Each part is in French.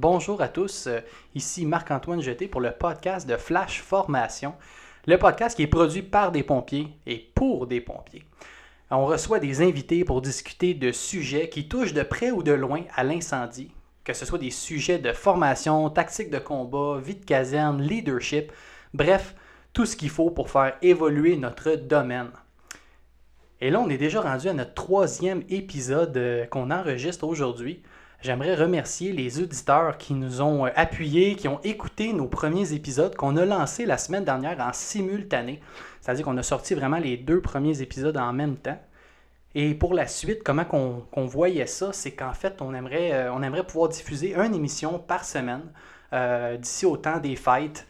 Bonjour à tous, euh, ici Marc-Antoine Jeté pour le podcast de Flash Formation, le podcast qui est produit par des pompiers et pour des pompiers. On reçoit des invités pour discuter de sujets qui touchent de près ou de loin à l'incendie, que ce soit des sujets de formation, tactique de combat, vie de caserne, leadership, bref, tout ce qu'il faut pour faire évoluer notre domaine. Et là, on est déjà rendu à notre troisième épisode euh, qu'on enregistre aujourd'hui. J'aimerais remercier les auditeurs qui nous ont euh, appuyés, qui ont écouté nos premiers épisodes qu'on a lancés la semaine dernière en simultané. C'est-à-dire qu'on a sorti vraiment les deux premiers épisodes en même temps. Et pour la suite, comment qu'on voyait ça, c'est qu'en fait, on aimerait, euh, on aimerait pouvoir diffuser une émission par semaine euh, d'ici au temps des fêtes.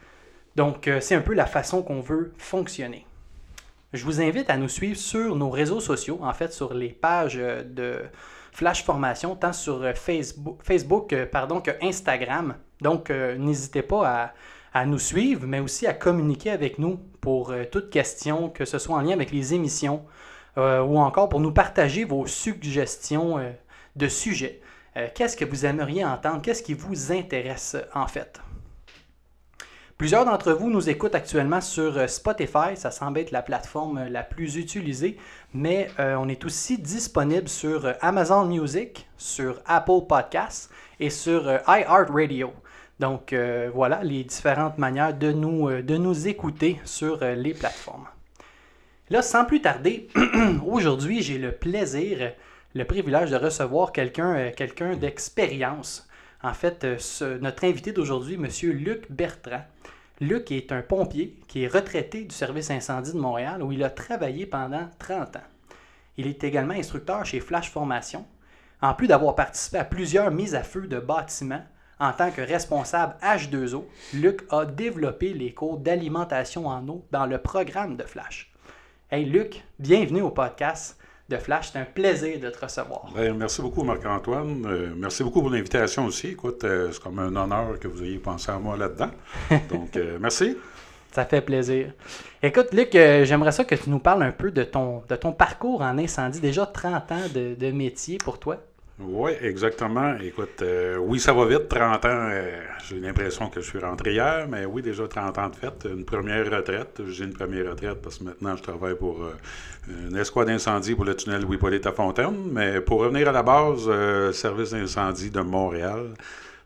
Donc, c'est un peu la façon qu'on veut fonctionner. Je vous invite à nous suivre sur nos réseaux sociaux, en fait, sur les pages de Flash Formation, tant sur euh, Facebook, euh, pardon, que Instagram. Donc, euh, n'hésitez pas à, nous suivre, mais aussi à communiquer avec nous pour toute question, que ce soit en lien avec les émissions ou encore pour nous partager vos suggestions de sujets. Qu'est-ce que vous aimeriez entendre? Qu'est-ce qui vous intéresse en fait? Plusieurs d'entre vous nous écoutent actuellement sur euh, Spotify, ça semble être la plateforme euh, la plus utilisée, mais euh, on est aussi disponible sur Amazon Music, sur Apple Podcasts et sur iHeartRadio. Donc voilà les différentes manières de nous, écouter sur les plateformes. Là, sans plus tarder, aujourd'hui, j'ai le plaisir, le privilège de recevoir quelqu'un quelqu'un d'expérience. En fait, notre invité d'aujourd'hui, M. Luc Bertrand. Luc est un pompier qui est retraité du service incendie de Montréal où il a travaillé pendant 30 ans. Il est également instructeur chez Flash Formation. En plus d'avoir participé à plusieurs mises à feu de bâtiments, en tant que responsable H2O, Luc a développé les cours d'alimentation en eau dans le programme de Flash. Hey Luc, bienvenue au podcast de Flash. C'est un plaisir de te recevoir. Ben, merci beaucoup, Marc-Antoine. Euh, merci beaucoup pour l'invitation aussi. Écoute, euh, c'est comme un honneur que vous ayez pensé à moi là-dedans. Donc, euh, merci. Ça fait plaisir. Écoute, Luc, j'aimerais ça que tu nous parles un peu de ton, de ton parcours en incendie. Déjà 30 ans de, de métier pour toi. Oui, exactement. Écoute, euh, oui, ça va vite, 30 ans. Euh, j'ai l'impression que je suis rentré hier, mais oui, déjà 30 ans de fête. Une première retraite. J'ai une première retraite parce que maintenant, je travaille pour euh, une escouade d'incendie pour le tunnel Louis-Polyte à Fontaine. Mais pour revenir à la base, service d'incendie de Montréal.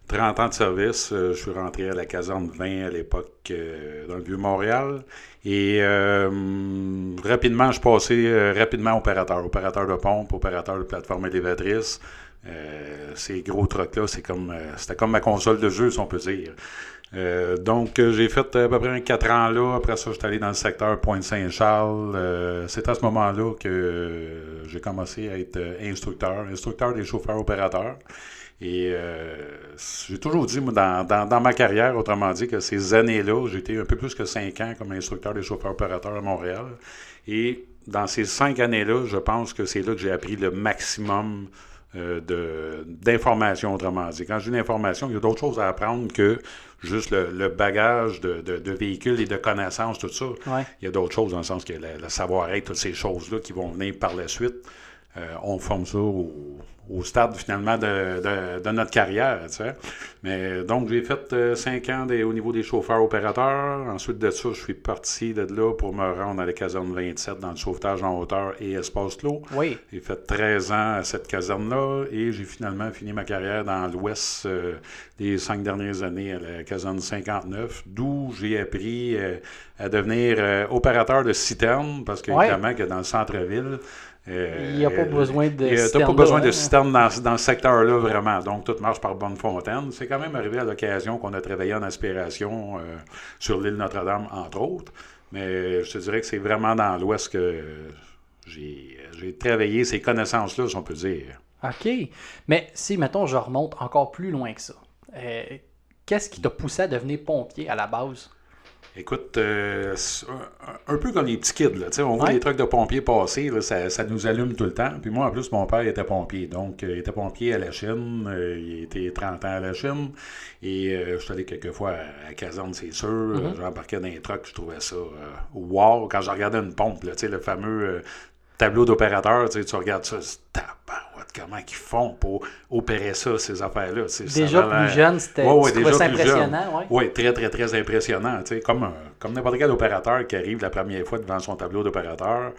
30 ans de service. je suis rentré à la caserne 20 à l'époque dans le Vieux-Montréal. Et rapidement, je passé rapidement opérateur. Opérateur de pompe, opérateur de plateforme élévatrice. Euh, ces gros trucks-là, c'est comme, euh, c'était comme ma console de jeu, si on peut dire. Euh, donc, j'ai fait à peu près 4 ans là. Après ça, j'étais allé dans le secteur Pointe-Saint-Charles. c'est à ce moment-là que j'ai commencé à être instructeur, instructeur des chauffeurs opérateurs. Et j'ai toujours dit, moi, dans, dans, dans, ma carrière, autrement dit, que ces années-là, j'étais un peu plus que 5 ans comme instructeur des chauffeurs opérateurs à Montréal. Et dans ces 5 années-là, je pense que c'est là que j'ai appris le maximum euh, d'informations, autrement dit. Quand j'ai une information, il y a d'autres choses à apprendre que juste le, bagage de, de, véhicules et de connaissances, tout ça. Il y a d'autres choses dans le sens que le, savoir-être, toutes ces choses-là qui vont venir par la suite, euh, on forme ça au, au stade finalement de, de, notre carrière. Tu sais. Mais donc j'ai fait euh, cinq ans au niveau des chauffeurs opérateurs. Ensuite de ça, je suis parti de là pour me rendre à la caserne 27 dans le sauvetage en hauteur et espace clos. Oui. J'ai fait 13 ans à cette caserne-là et j'ai finalement fini ma carrière dans l'ouest euh, des cinq dernières années à la caserne 59, d'où j'ai appris euh, à devenir opérateur de citerne parce que évidemment que dans le centre-ville, il n'y a pas besoin de citerne. pas besoin de citerne dans, dans ce secteur-là, vraiment. Donc, tout marche par bonne fontaine. C'est quand même arrivé à l'occasion qu'on a travaillé en aspiration euh, sur l'île Notre-Dame, entre autres. Mais je te dirais que c'est vraiment dans l'Ouest que j'ai travaillé ces connaissances-là, si on peut dire. OK. Mais si, mettons, je remonte encore plus loin que ça, euh, qu'est-ce qui t'a poussé à devenir pompier à la base? Écoute, euh, un, peu comme les petits kids, là, on voit les trucs de pompiers passer, ça, nous allume tout le temps. Puis moi, en plus, mon père était pompier. Donc, euh, il était pompier à la Chine. Euh, il était 30 ans à la Chine. Et je suis allé quelques fois à, caserne, c'est sûr. Mm-hmm. J'embarquais dans les trucks, je trouvais ça wow. Quand je regardais une pompe, là, le fameux tableau d'opérateur, tu regardes ça, comment ils font pour opérer ça, ces affaires-là. Déjà plus jeune, c'était ouais, déjà impressionnant. Oui, ouais, très, très, très impressionnant. Comme, comme n'importe quel opérateur qui arrive la première fois devant son tableau d'opérateur,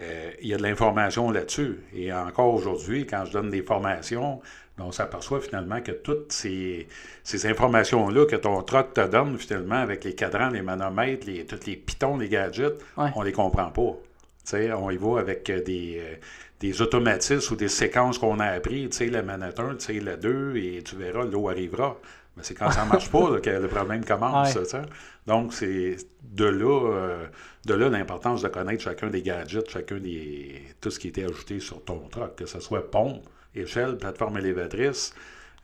euh, il y a de l'information là-dessus. Et encore aujourd'hui, quand je donne des formations, on s'aperçoit finalement que toutes ces, informations-là que ton truck te donne, finalement, avec les cadrans, les manomètres, les, tous les pitons, les gadgets, on ne les comprend pas. on y va avec euh, des, euh, des automatismes ou des séquences qu'on a appris, tu sais, la manette 1, tu sais, la 2, et tu verras, l'eau arrivera. Mais c'est quand ça ne marche pas que le problème commence. Donc, c'est de là, euh, de là l'importance de connaître chacun des gadgets, chacun des. tout ce qui était ajouté sur ton truck, que ce soit pompe, échelle, plateforme élévatrice.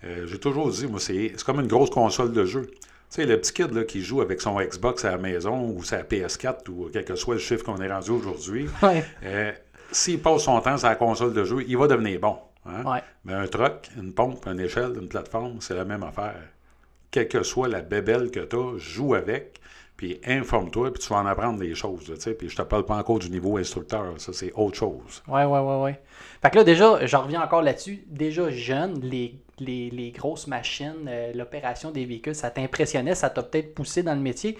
Euh, j'ai toujours dit, moi, c'est comme une grosse console de jeu. Tu sais, le petit kid là, qui joue avec son Xbox à la maison ou sa PS4 ou quel que soit le chiffre qu'on est rendu aujourd'hui, euh, s'il passe son temps sur la console de jeu, il va devenir bon. Hein? Mais un truck, une pompe, une échelle, une plateforme, c'est la même affaire. Quelle que soit la bébelle que tu as, joue avec, puis informe-toi, puis tu vas en apprendre des choses. Puis je te parle pas encore du niveau instructeur, ça c'est autre chose. Oui, oui, oui, oui. Fait que là, déjà, j'en reviens encore là-dessus. Déjà jeune, les, les, grosses machines, euh, l'opération des véhicules, ça t'impressionnait, ça t'a peut-être poussé dans le métier.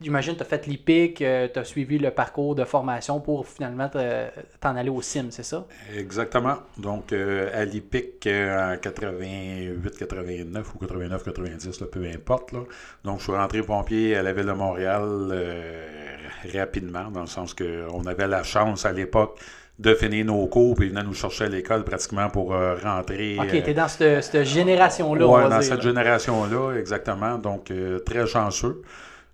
J'imagine que tu as fait l'IPIC, euh, tu as suivi le parcours de formation pour finalement t'en aller au CIM, c'est ça? Exactement. Donc, euh, à l'IPIC en 88, 89 ou 89, 90, peu importe. Donc, je suis rentré pompier à la Ville de Montréal rapidement, dans le sens qu'on avait la chance à l'époque de finir nos cours, puis ils venaient nous chercher à l'école pratiquement pour euh, rentrer. OK, tu es dans cette, génération-là. Oui, dans cette génération-là, exactement. Donc, euh, très chanceux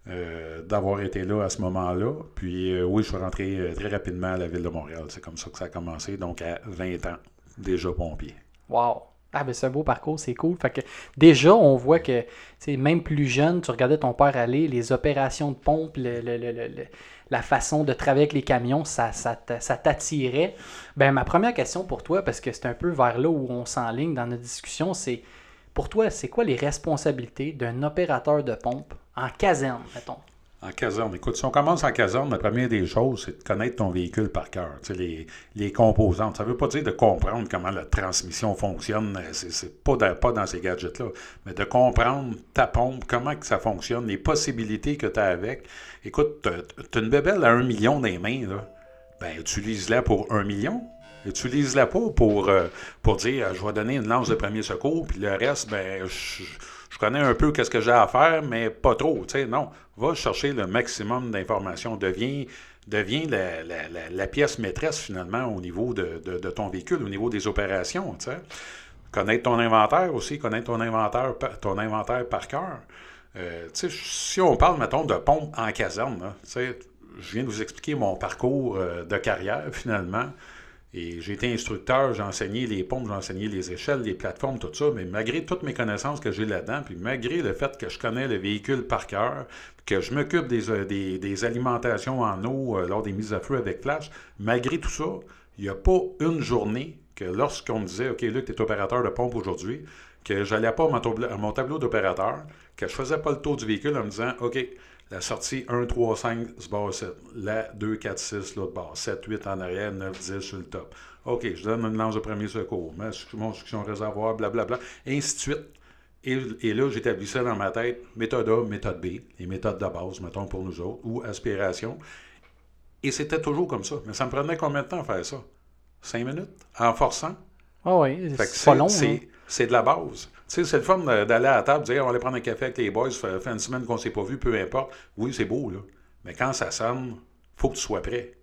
euh, d'avoir été là à ce moment-là. Puis, oui, je suis rentré très rapidement à la ville de Montréal. C'est comme ça que ça a commencé, donc à 20 ans, déjà pompier. Wow! Ah, ben c'est un beau parcours, c'est cool. Fait que déjà, on voit que même plus jeune, tu regardais ton père aller, les opérations de pompe, la façon de travailler avec les camions, ça, ça, t'attirait. Ben, ma première question pour toi, parce que c'est un peu vers là où on s'enligne dans notre discussion, c'est pour toi, c'est quoi les responsabilités d'un opérateur de pompe? En caserne, mettons? En caserne. Écoute, si on commence en caserne, la première des choses, c'est de connaître ton véhicule par cœur, les, les composantes. Ça ne veut pas dire de comprendre comment la transmission fonctionne, c'est pas, pas dans ces gadgets-là, mais de comprendre ta pompe, comment que ça fonctionne, les possibilités que tu as avec. Écoute, tu as une bébelle à un million dans les mains, là. Ben, utilise-la pour un million. Utilise-la pas pour, euh, pour dire je vais donner une lance de premier secours, puis le reste, ben, je je connais un peu qu'est-ce que j'ai à faire, mais pas trop. sais, Non, va chercher le maximum d'informations. Deviens, deviens la, pièce maîtresse finalement au niveau de, ton véhicule, au niveau des opérations. sais. Connaître ton inventaire aussi, connaître ton inventaire, ton inventaire par cœur. Euh, si on parle, mettons, de pompe en caserne, je viens de vous expliquer mon parcours euh, de carrière finalement. Et j'ai été instructeur, j'ai enseigné les pompes, j'ai enseigné les échelles, les plateformes, tout ça, mais malgré toutes mes connaissances que j'ai là-dedans, puis malgré le fait que je connais le véhicule par cœur, que je m'occupe des, euh, des, alimentations en eau euh, lors des mises à feu avec flash, malgré tout ça, il n'y a pas une journée que lorsqu'on me disait, OK, Luc, tu es opérateur de pompe aujourd'hui, que j'allais pas à mon, tableau d'opérateur, que je faisais pas le tour du véhicule en me disant, OK, la sortie 1, 3, 5 se barre 7. La 2, 4, 6, l'autre barre. 7, 8 en arrière, 9, 10 sur le top. OK, je donne une lance de premier secours. Mon succion réservoir, blablabla. Et ainsi de suite. Et, là, j'établis ça dans ma tête. Méthode A, méthode B. Les méthodes de base, mettons pour nous autres. Ou aspiration. Et c'était toujours comme ça. Mais ça me prenait combien de temps à faire ça? 5 minutes? En forçant? Ah oui, c'est pas long. Hein. C'est de la base. Sais, c'est le fun d'aller à la table, dire on va aller prendre un café avec les boys, ça fait une semaine qu'on ne s'est pas vu, peu importe. Oui, c'est beau, là. Mais quand ça sonne, faut que tu sois prêt.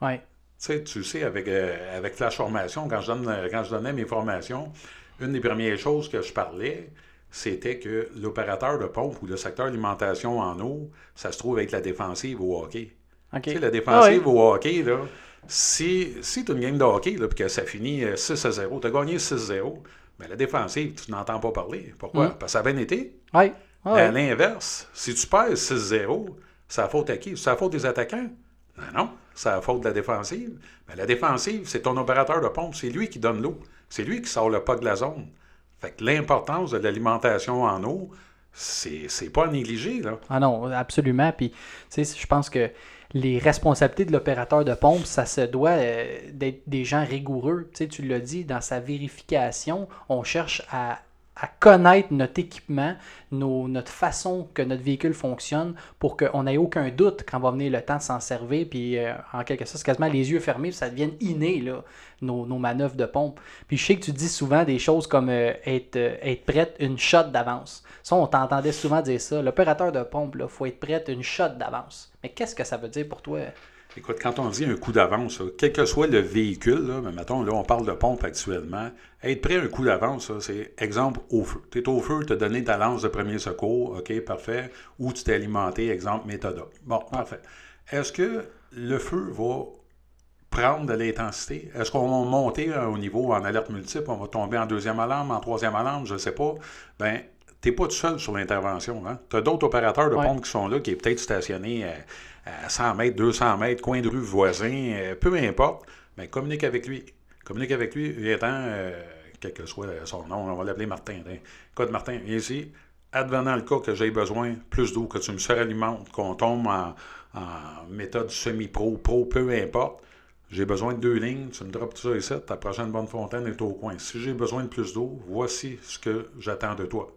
Oui. Tu sais, tu sais, avec, euh, avec Flash Formation, quand je, donne, quand je donnais mes formations, une des premières choses que je parlais, c'était que l'opérateur de pompe ou le secteur alimentation en eau, ça se trouve avec la défensive au hockey. Tu sais, la défensive ah au hockey, là, si, si tu as une game de hockey, là, puis que ça finit 6 euh, à 0, tu as gagné 6-0, mais la défensive, tu n'entends pas parler. Pourquoi? Mm. Parce que ça a bien été. Oui. À l'inverse, si tu perds 6-0, c'est la faute à qui? C'est la faute des attaquants? Non, non. C'est la faute de la défensive. Mais la défensive, c'est ton opérateur de pompe. C'est lui qui donne l'eau. C'est lui qui sort le pas de la zone. Fait que l'importance de l'alimentation en eau, c'est pas à négliger. Là. Ah non, absolument. Puis, tu sais, je pense que les responsabilités de l'opérateur de pompe, ça se doit euh, d'être des gens rigoureux. Tu sais, tu l'as dit, dans sa vérification, on cherche à à connaître notre équipement, notre façon que notre véhicule fonctionne pour qu'on n'ait aucun doute quand va venir le temps de s'en servir. Puis euh, en quelque sorte, quasiment les yeux fermés, ça devienne inné, là, nos, manœuvres de pompe. Puis je sais que tu dis souvent des choses comme euh, être, euh, être prête une shot d'avance. Ça, on t'entendait souvent dire ça. L'opérateur de pompe, il faut être prête une shot d'avance. Mais qu'est-ce que ça veut dire pour toi? Écoute, quand on dit un coup d'avance, quel que soit le véhicule, là, mais mettons, là, on parle de pompe actuellement, être prêt à un coup d'avance, c'est exemple au feu. Tu es au feu, tu as donné ta lance de premier secours, OK, parfait, ou tu t'es alimenté, exemple méthode. Bon, parfait. Est-ce que le feu va prendre de l'intensité? Est-ce qu'on va monter au niveau en alerte multiple? On va tomber en deuxième alarme, en troisième alarme, je ne sais pas. Ben, tu n'es pas tout seul sur l'intervention. Hein? Tu as d'autres opérateurs de pompe qui sont là, qui est peut-être stationnés à 100 mètres, 200 mètres, coin de rue voisin, euh, peu importe, mais communique avec lui. Communique avec lui, viens euh, quel que soit son nom, on va l'appeler Martin. Écoute, Martin, viens ici. Advenant le cas que j'ai besoin plus d'eau, que tu me suralimentes, qu'on tombe en, méthode semi-pro, pro, peu importe, j'ai besoin de deux lignes, tu me drops tout ça ici, ta prochaine bonne fontaine est au coin. Si j'ai besoin de plus d'eau, voici ce que j'attends de toi.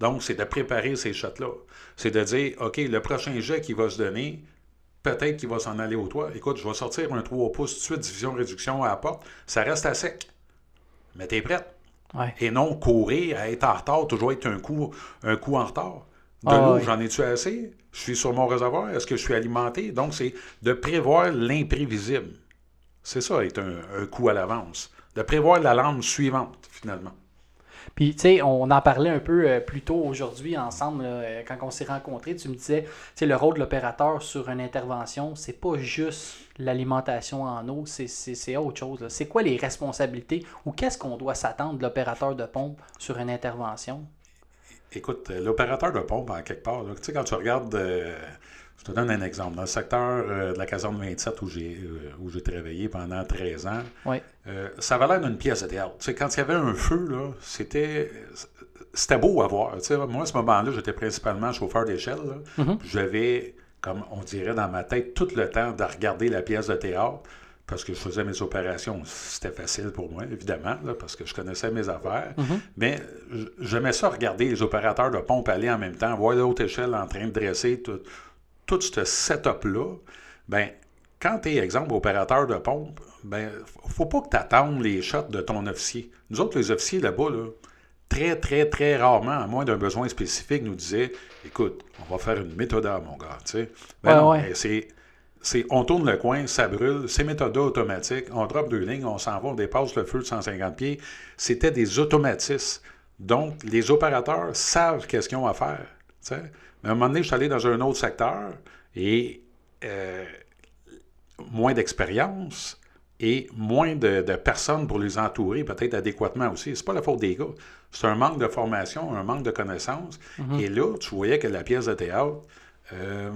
Donc, c'est de préparer ces shots-là. C'est de dire, OK, le prochain jet qui va se donner, peut-être qu'il va s'en aller au toit. Écoute, je vais sortir un 3 pouces tout de suite, division réduction à la porte. Ça reste à sec. Mais tu es prête. Et non courir, à être en retard, toujours être un coup, un coup en retard. De ah, l'eau, j'en ai-tu assez? Je suis sur mon réservoir? Est-ce que je suis alimenté? Donc, c'est de prévoir l'imprévisible. C'est ça, être un, un coup à l'avance. De prévoir la lampe suivante, finalement. Puis, tu sais, on en parlait un peu euh, plus tôt aujourd'hui ensemble, euh, quand on s'est rencontrés. Tu me disais, tu sais, le rôle de l'opérateur sur une intervention, c'est pas juste l'alimentation en eau, c'est autre chose. C'est quoi les responsabilités ou qu'est-ce qu'on doit s'attendre de l'opérateur de pompe sur une intervention? Écoute, euh, l'opérateur de pompe, en quelque part, tu sais, quand tu regardes. Je te donne un exemple. Dans le secteur de la caserne 27 où j'ai où j'ai travaillé pendant 13 ans, oui. Euh, ça avait l'air d'une pièce de théâtre. quand il y avait un feu, là, c'était, c'était beau à voir. moi, à ce moment-là, j'étais principalement chauffeur d'échelle. Mm-hmm. J'avais, comme on dirait dans ma tête, tout le temps de regarder la pièce de théâtre parce que je faisais mes opérations. C'était facile pour moi, évidemment, parce que je connaissais mes affaires. Mm-hmm. Mais j'aimais ça regarder les opérateurs de pompe aller en même temps, voir l'autre échelle en train de dresser tout, tout ce setup-là. Ben, quand tu es, exemple, opérateur de pompe, ben, faut pas que tu attendes les shots de ton officier. Nous autres, les officiers là-bas, très, très, très rarement, à moins d'un besoin spécifique, nous disaient Écoute, on va faire une méthode, mon gars. Ben c'est. on tourne le coin, ça brûle, c'est méthode automatique, on drop deux lignes, on s'en va, on dépasse le feu de 150 pieds. C'était des automatismes. Donc, les opérateurs savent qu'est-ce qu'ils ont à faire. Mais à un moment donné, je suis allé dans un autre secteur et euh, moins d'expérience, et moins de, personnes pour les entourer, peut-être adéquatement aussi. C'est pas la faute des gars. C'est un manque de formation, un manque de connaissances. Mhm. Et là, tu voyais que la pièce de théâtre, euh,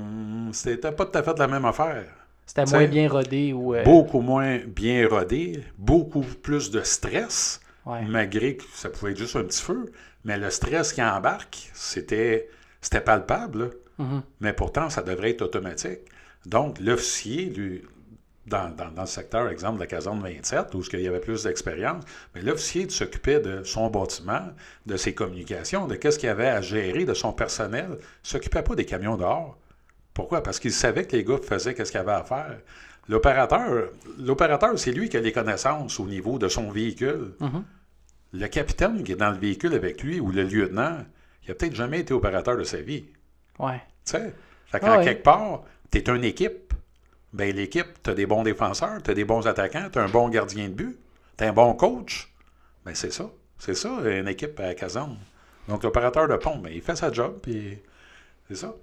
c'était pas tout à fait la même affaire. C'était moins bien rodé ou. Euh, beaucoup moins bien rodé, beaucoup plus de stress, malgré que ça pouvait être juste un petit feu. Mais le stress qui embarque, c'était, c'était palpable. Mhm. Mais pourtant, ça devrait être automatique. Donc, l'officier, lui, dans, le secteur, exemple, de la caserne 27, où il y avait plus d'expérience, mais l'officier s'occupait de son bâtiment, de ses communications, de qu'est-ce qu'il avait à gérer, de son personnel. Il ne s'occupait pas des camions dehors. Pourquoi? Parce qu'il savait que les gars faisaient ce qu'il avait à faire. L'opérateur, l'opérateur, c'est lui qui a les connaissances au niveau de son véhicule. Mm-hmm. Le capitaine qui est dans le véhicule avec lui, ou le lieutenant, il n'a peut-être jamais été opérateur de sa vie. Ouais. Tu sais? Fait qu'en quelque part, tu es une équipe ben l'équipe, tu as des bons défenseurs, tu as des bons attaquants, tu as un bon gardien de but, tu as un bon coach. Ben c'est ça. C'est ça, une équipe à caserne. Donc l'opérateur de pompe, ben, il fait sa job, puis c'est ça.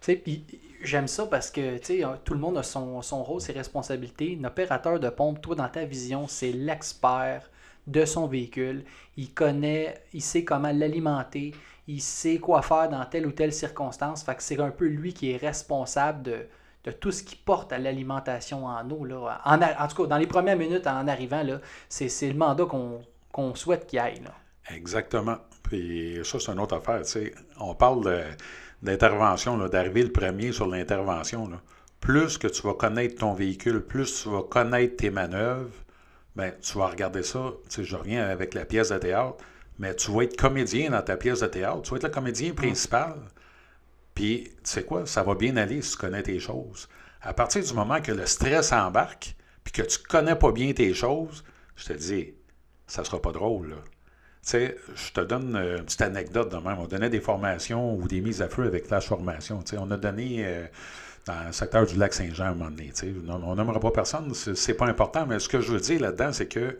Tu sais, puis j'aime ça parce que tout le monde a son, rôle, ses responsabilités. L'opérateur de pompe, toi, dans ta vision, c'est l'expert de son véhicule. Il connaît, il sait comment l'alimenter, il sait quoi faire dans telle ou telle circonstance. Fait que c'est un peu lui qui est responsable de, de tout ce qui porte à l'alimentation en eau. Là. En, tout cas, dans les premières minutes en arrivant, c'est le mandat qu'on souhaite qu'il aille. Là. Exactement. Puis ça, c'est une autre affaire. tu sais. On parle de- d'intervention, d'arriver le premier sur l'intervention. Plus que tu vas connaître ton véhicule, plus tu vas connaître tes manœuvres, ben, tu vas regarder ça. Tu sais, je reviens avec la pièce de théâtre, mais tu vas être comédien dans ta pièce de théâtre. Tu vas être le comédien principal. Puis, tu sais quoi, ça va bien aller si tu connais tes choses. À partir du moment que le stress embarque, puis que tu connais pas bien tes choses, je te dis, ça sera pas drôle. là. Tu sais, je te donne euh, une petite anecdote de même. On donnait des formations ou des mises à feu avec Flash Formation. Tu sais, on a donné euh, dans le secteur du lac Saint-Jean à un moment donné. tu sais. Non, on n'aimera pas personne, c'est pas important, mais ce que je veux dire là-dedans, c'est que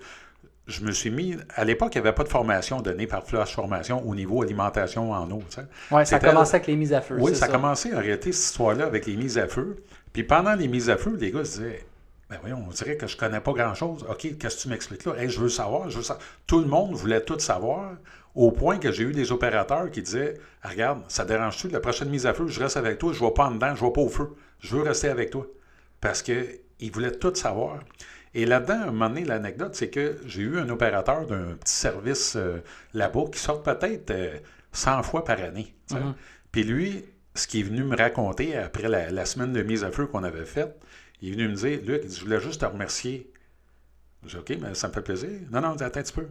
je me suis mis. À l'époque, il n'y avait pas de formation donnée par Flash Formation au niveau alimentation en eau. Ouais, ça a commencé avec les mises à feu. Oui, c'est ça a commencé en réalité, cette histoire-là, avec les mises à feu. Puis pendant les mises à feu, les gars se disaient Ben voyons, on dirait que je connais pas grand-chose. OK, qu'est-ce que tu m'expliques là? Hey, je veux savoir, je veux savoir. Tout le monde voulait tout savoir, au point que j'ai eu des opérateurs qui disaient Ah, Regarde, ça dérange-tu? La prochaine mise à feu, je reste avec toi, je ne vais pas en dedans, je ne vais pas au feu. Je veux rester avec toi. Parce qu'ils voulaient tout savoir. Et là-dedans, à un moment donné, l'anecdote, c'est que j'ai eu un opérateur d'un petit service euh, là-bas qui sort peut-être euh, 100 fois par année. Mhm. Puis lui, ce qu'il est venu me raconter après la, la semaine de mise à feu qu'on avait faite, il est venu me dire Luc, il dit, je voulais juste te remercier. J'ai dit OK, mais ça me fait plaisir. Non, non, attends un petit peu.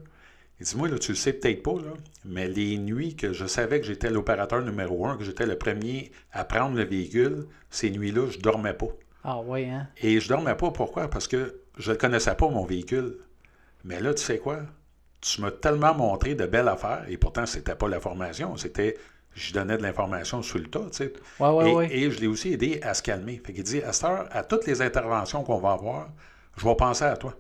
Il dit Moi, là, tu le sais peut-être pas, là, mais les nuits que je savais que j'étais l'opérateur numéro un, que j'étais le premier à prendre le véhicule, ces nuits-là, je dormais pas. Ah ouais, hein? Et je dormais pas, pourquoi? Parce que je ne connaissais pas, mon véhicule. Mais là, tu sais quoi? Tu m'as tellement montré de belles affaires, et pourtant, c'était pas la formation, c'était, je donnais de l'information sur le tas, tu sais. Ouais, ouais, et, ouais. et je l'ai aussi aidé à se calmer. Fait qu'il dit, à cette heure, à toutes les interventions qu'on va avoir, je vais penser à toi.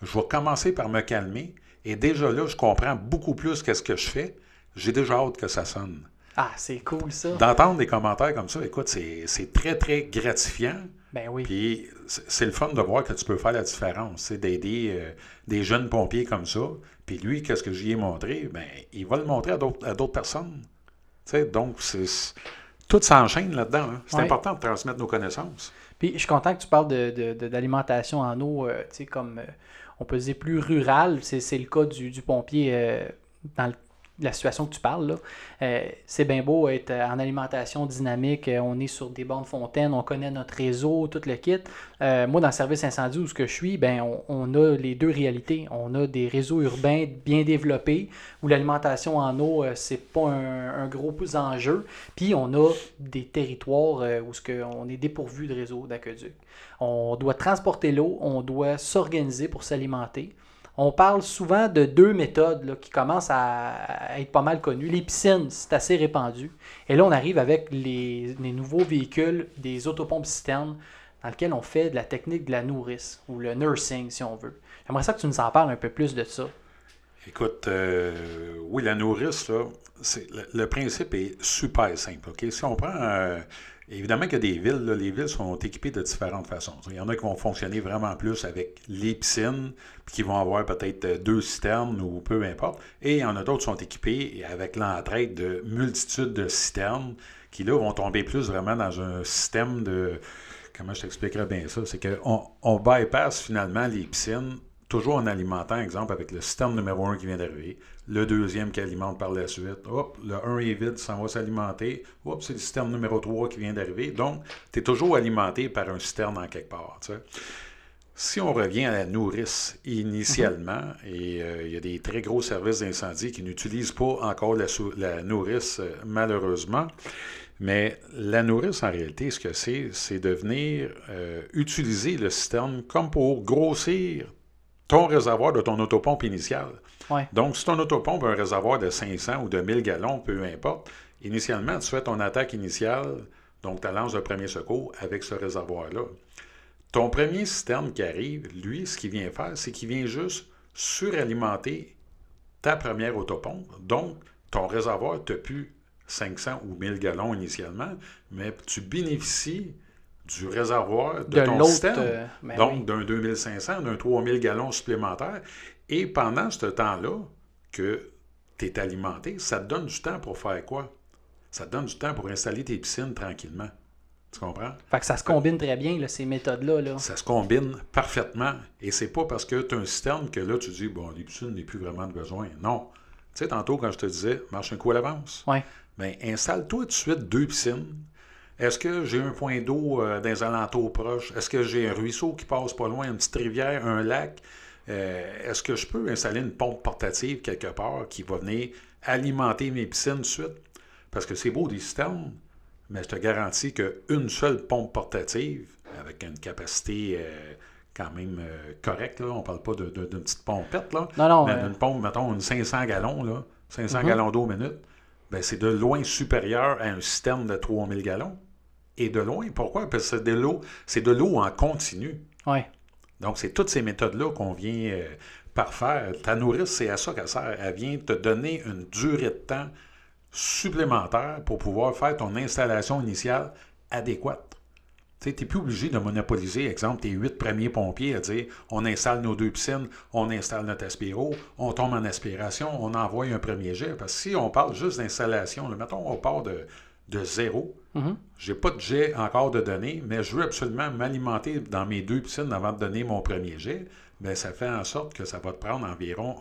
Je vais commencer par me calmer, et déjà là, je comprends beaucoup plus qu'est-ce que je fais. J'ai déjà hâte que ça sonne. Ah, c'est cool ça. D'entendre des commentaires comme ça, écoute, c'est c'est très, très gratifiant. Ben oui. Puis c'est le fun de voir que tu peux faire la différence, c'est d'aider euh, des jeunes pompiers comme ça. Puis lui, qu'est-ce que j'y ai montré? Ben, il va le montrer à d'autres à d'autres personnes. Donc, tout s'enchaîne là-dedans. hein. C'est Ouais. important de transmettre nos connaissances. Puis je suis content que tu parles de, de- de- d'alimentation en eau, euh, tu sais, comme euh, on peut dire plus rural. C'est, c'est le cas du, du pompier euh, dans le- la situation que tu parles. Euh, c'est bien beau être en alimentation dynamique. euh, on est sur des bornes fontaines, on connaît notre réseau, tout le kit. Euh, moi, dans le service incendie où ce que je suis, ben, on, a les deux réalités. On a des réseaux urbains bien développés où l'alimentation en eau, c'est pas un, gros enjeu. Puis on a des territoires où on est dépourvu de réseau d'aqueduc. On doit transporter l'eau, on doit s'organiser pour s'alimenter. On parle souvent de deux méthodes qui commencent à, être pas mal connues. Les piscines, c'est assez répandu. Et là, on arrive avec les, nouveaux véhicules, des autopompes citernes, dans lesquels on fait de la technique de la nourrice, ou le nursing, si on veut. J'aimerais ça que tu nous en parles un peu plus de ça. Écoute, euh, oui, la nourrice, le, principe est super simple. Si on prend. euh, évidemment qu'il y a des villes, les villes sont équipées de différentes façons. Il y en a qui vont fonctionner vraiment plus avec les piscines, puis qui vont avoir peut-être euh, deux citernes ou peu importe. Et il y en a d'autres qui sont équipés avec l'entraide de multitudes de citernes qui, là, vont tomber plus vraiment dans un système de. Comment je t'expliquerais bien ça? C'est qu'on on bypass finalement les piscines toujours en alimentant, exemple, avec le système numéro 1 qui vient d'arriver, le deuxième qui alimente par la suite, hop, le 1 est vide, ça va s'alimenter, hop, c'est le système numéro 3 qui vient d'arriver. Donc, tu es toujours alimenté par un système en quelque part. Si on revient à la nourrice initialement, et euh, il y a des très gros services d'incendie qui n'utilisent pas encore la nourrice, euh, malheureusement, mais la nourrice, en réalité, ce que c'est, c'est de venir euh, utiliser le système comme pour grossir ton réservoir de ton autopompe initiale. Ouais. Donc, si ton autopompe a un réservoir de 500 ou de 1000 gallons, peu importe, initialement, tu fais ton attaque initiale, donc ta lance de premier secours avec ce réservoir-là. Ton premier citerne qui arrive, lui, ce qu'il vient faire, c'est qu'il vient juste suralimenter ta première autopompe. Donc, ton réservoir n'a plus 500 ou 1000 gallons initialement, mais tu bénéficies du réservoir de, De ton système. euh, ben Donc, oui. d'un 2500, d'un 3000 gallons supplémentaires. Et pendant ce temps-là que tu es alimenté, ça te donne du temps pour faire quoi? Ça te donne du temps pour installer tes piscines tranquillement. Tu comprends? Fait que ça se combine très bien, là, ces méthodes-là. Là. Ça se combine parfaitement. Et c'est pas parce que tu as un système que là, tu dis, bon, les piscines n'est plus vraiment de besoin. Non. Tu sais, tantôt, quand je te disais, marche un coup à l'avance. Oui. Bien, installe-toi tout de suite deux piscines. Est-ce que j'ai un point d'eau euh, dans les alentours proches? Est-ce que j'ai un ruisseau qui passe pas loin, une petite rivière, un lac? Euh, est-ce que je peux installer une pompe portative quelque part qui va venir alimenter mes piscines de suite? Parce que c'est beau des systèmes, mais je te garantis qu'une seule pompe portative, avec une capacité euh, quand même euh, correcte, on ne parle pas d'une petite pompette, là, Non, non, mais euh, d'une pompe, mettons, une 500 gallons, là, 500 Mhm. gallons d'eau minute, ben, c'est de loin supérieur à un système de 3000 gallons. Et de loin, pourquoi? Parce que c'est de l'eau, c'est de l'eau en continu. ouais. Donc, c'est toutes ces méthodes-là qu'on vient euh, parfaire. Ta nourrice, c'est à ça qu'elle sert. Elle vient te donner une durée de temps supplémentaire pour pouvoir faire ton installation initiale adéquate. Tu n'es plus obligé de monopoliser, exemple, tes huit premiers pompiers à dire on installe nos deux piscines, on installe notre aspiro, on tombe en aspiration, on envoie un premier jet. Parce que si on parle juste d'installation, mettons, on part de, de zéro, Mhm. j'ai pas de jet encore de données, mais je veux absolument m'alimenter dans mes deux piscines avant de donner mon premier jet. Mais ça fait en sorte que ça va te prendre environ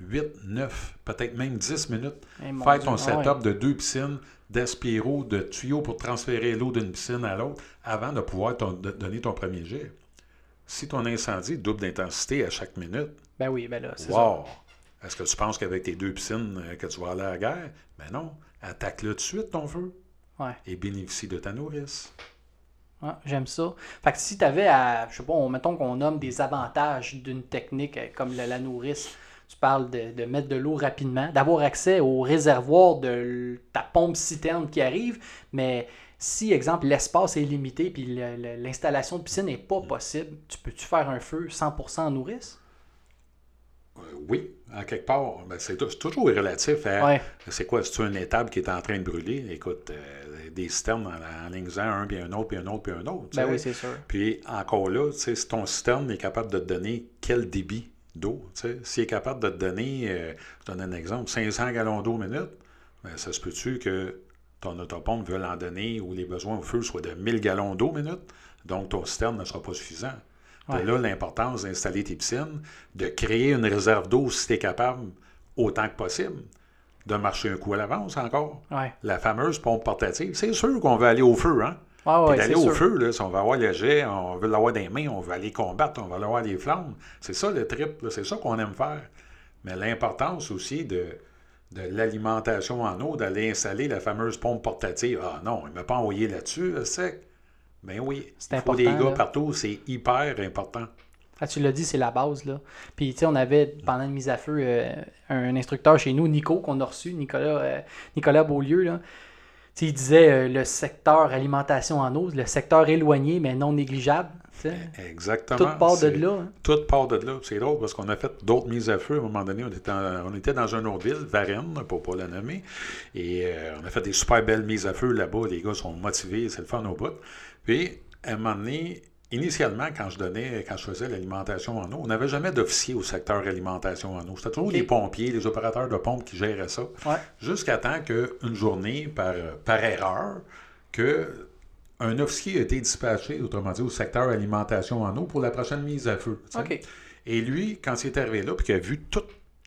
8, 9, peut-être même 10 minutes. Eh, mon faire Dieu, ton ah setup ouais. de deux piscines, d'aspiro, de tuyaux pour transférer l'eau d'une piscine à l'autre avant de pouvoir ton- de- donner ton premier jet. Si ton incendie double d'intensité à chaque minute, Ben oui, ben là, c'est wow! Est-ce que tu penses qu'avec tes deux piscines, euh, que tu vas aller à la guerre? Ben non. Attaque-le tout de suite, ton feu, Ouais. et bénéficie de ta nourrice. Ouais, J'aime ça. Fait que si tu avais à, je sais pas, on- mettons qu'on nomme des avantages d'une technique euh, comme la, la nourrice, tu parles de, de mettre de l'eau rapidement, d'avoir accès au réservoir de ta pompe citerne qui arrive, mais si, exemple, l'espace est limité puis l'installation de piscine n'est pas possible, tu peux-tu faire un feu 100% en nourrice? Euh, oui, en quelque part, ben, c'est tou- c'est toujours relatif à Ouais. c'est quoi, c'est une étable qui est en train de brûler? Écoute, euh, des citernes en, en un, puis un autre, puis un autre, puis un autre. Ben oui, c'est sûr. Puis encore là, tu sais, si ton citerne est capable de te donner quel débit d'eau, tu sais, s'il est capable de te donner, euh, je donne un exemple, 500 gallons d'eau minute, ben, ça se peut-tu que ton autopompe veut en donner ou les besoins au feu soient de 1000 gallons d'eau minute, donc ton citerne ne sera pas suffisant. De Ouais. là, l'importance d'installer tes piscines, de créer une réserve d'eau si tu es capable, autant que possible, de marcher un coup à l'avance encore. Ouais. La fameuse pompe portative, c'est sûr qu'on veut aller au feu, hein? Ah ouais, d'aller au sûr. feu, là, si on veut avoir le jet, on veut l'avoir dans les mains, on veut aller combattre, on veut avoir les flammes. C'est ça le trip, c'est ça qu'on aime faire. Mais l'importance aussi de, de l'alimentation en eau, d'aller installer la fameuse pompe portative. Ah non, il ne m'a pas envoyé là-dessus, là, sec. Ben oui, C'est il faut des important, gars là. partout, c'est hyper important. Ah, tu l'as dit, c'est la base. Là. Puis, tu sais, on avait, pendant une mise à feu, euh, un instructeur chez nous, Nico, qu'on a reçu, Nicolas, euh, Nicolas Beaulieu. Là. Tu sais, il disait euh, le secteur alimentation en eau, le secteur éloigné, mais non négligeable. Exactement. Tout part de là. hein. Tout part de là. C'est drôle parce qu'on a fait d'autres mises à feu. À un moment donné, on était, en- on était dans une autre ville, Varennes, pour ne pas la nommer. Et on a fait des super belles mises à feu là-bas. Les gars sont motivés, c'est le fun au bout. Puis, à un moment donné, initialement, quand je donnais, quand je faisais l'alimentation en eau, on n'avait jamais d'officier au secteur alimentation en eau. C'était toujours les pompiers, les opérateurs de pompe qui géraient ça. Ouais. Jusqu'à temps qu'une journée, par, par erreur, que un officier a été dispatché, autrement dit, au secteur alimentation en eau pour la prochaine mise à feu. Et lui, quand il est arrivé là, puis qu'il a vu tout,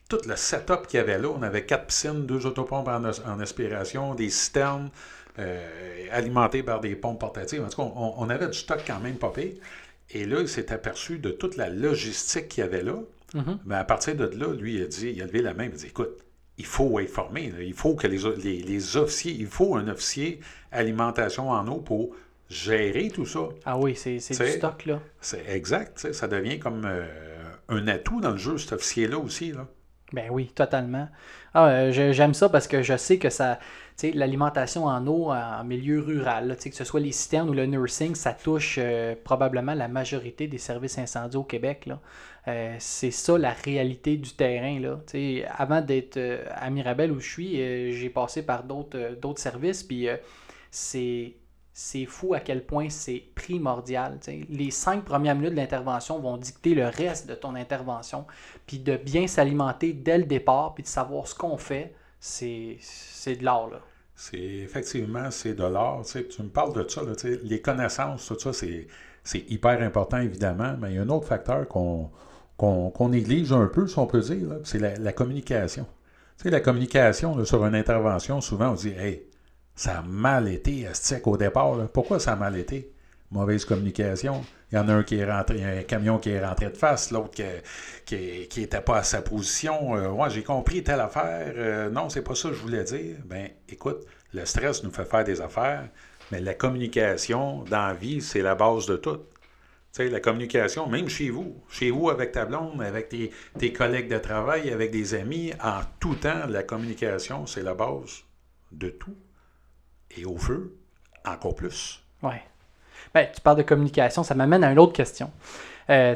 tout le setup qu'il y avait là, on avait quatre piscines, deux autopompes en, en aspiration, des citernes euh, alimentées par des pompes portatives. En tout cas, on, on avait du stock quand même pas pire. Et là, il s'est aperçu de toute la logistique qu'il y avait là. Mhm. Mais à partir de là, lui, il a dit, il a levé la main, il a dit, écoute, il faut être formé. là. Il faut que les, les, les officiers, il faut un officier alimentation en eau pour gérer tout ça. Ah oui, c'est du stock, là. C'est exact, tu sais, ça devient comme euh, un atout dans le jeu, cet officier-là aussi. Là. Ben oui, totalement. Ah, euh, j'aime ça parce que je sais que ça, l'alimentation en eau en milieu rural, que ce soit les citernes ou le nursing, ça touche euh, probablement la majorité des services incendies au Québec. Euh, c'est ça la réalité du terrain. Avant d'être euh, à Mirabel où je suis, j'ai passé par d'autres services, puis c'est fou à quel point c'est primordial. Les cinq premières minutes de l'intervention vont dicter le reste de ton intervention. Puis de bien s'alimenter dès le départ, puis de savoir ce qu'on fait, c'est de l'art. là. C'est effectivement, c'est de l'art. tu me parles de ça, les connaissances, tout ça, c'est, hyper important, évidemment, mais il y a un autre facteur qu'on, néglige un peu, si on peut dire, c'est la, communication. Tu sais, la communication sur une intervention, souvent on dit Hey, ça a mal été, Astic, au départ. Pourquoi ça a mal été? Mauvaise communication. Il y en a un qui est rentré, y a un camion qui est rentré de face, l'autre qui, qui, qui pas à sa position. Euh, j'ai compris telle affaire. Euh, non, c'est pas ça que je voulais dire. Ben, écoute, le stress nous fait faire des affaires, mais la communication dans la vie, c'est la base de tout. Tu sais, la communication, même chez vous, chez vous avec ta blonde, avec tes, tes collègues de travail, avec des amis, en tout temps, la communication, c'est la base de tout. Et au feu, encore plus. Ouais. Ben, tu parles de communication, ça m'amène à une autre question. Euh,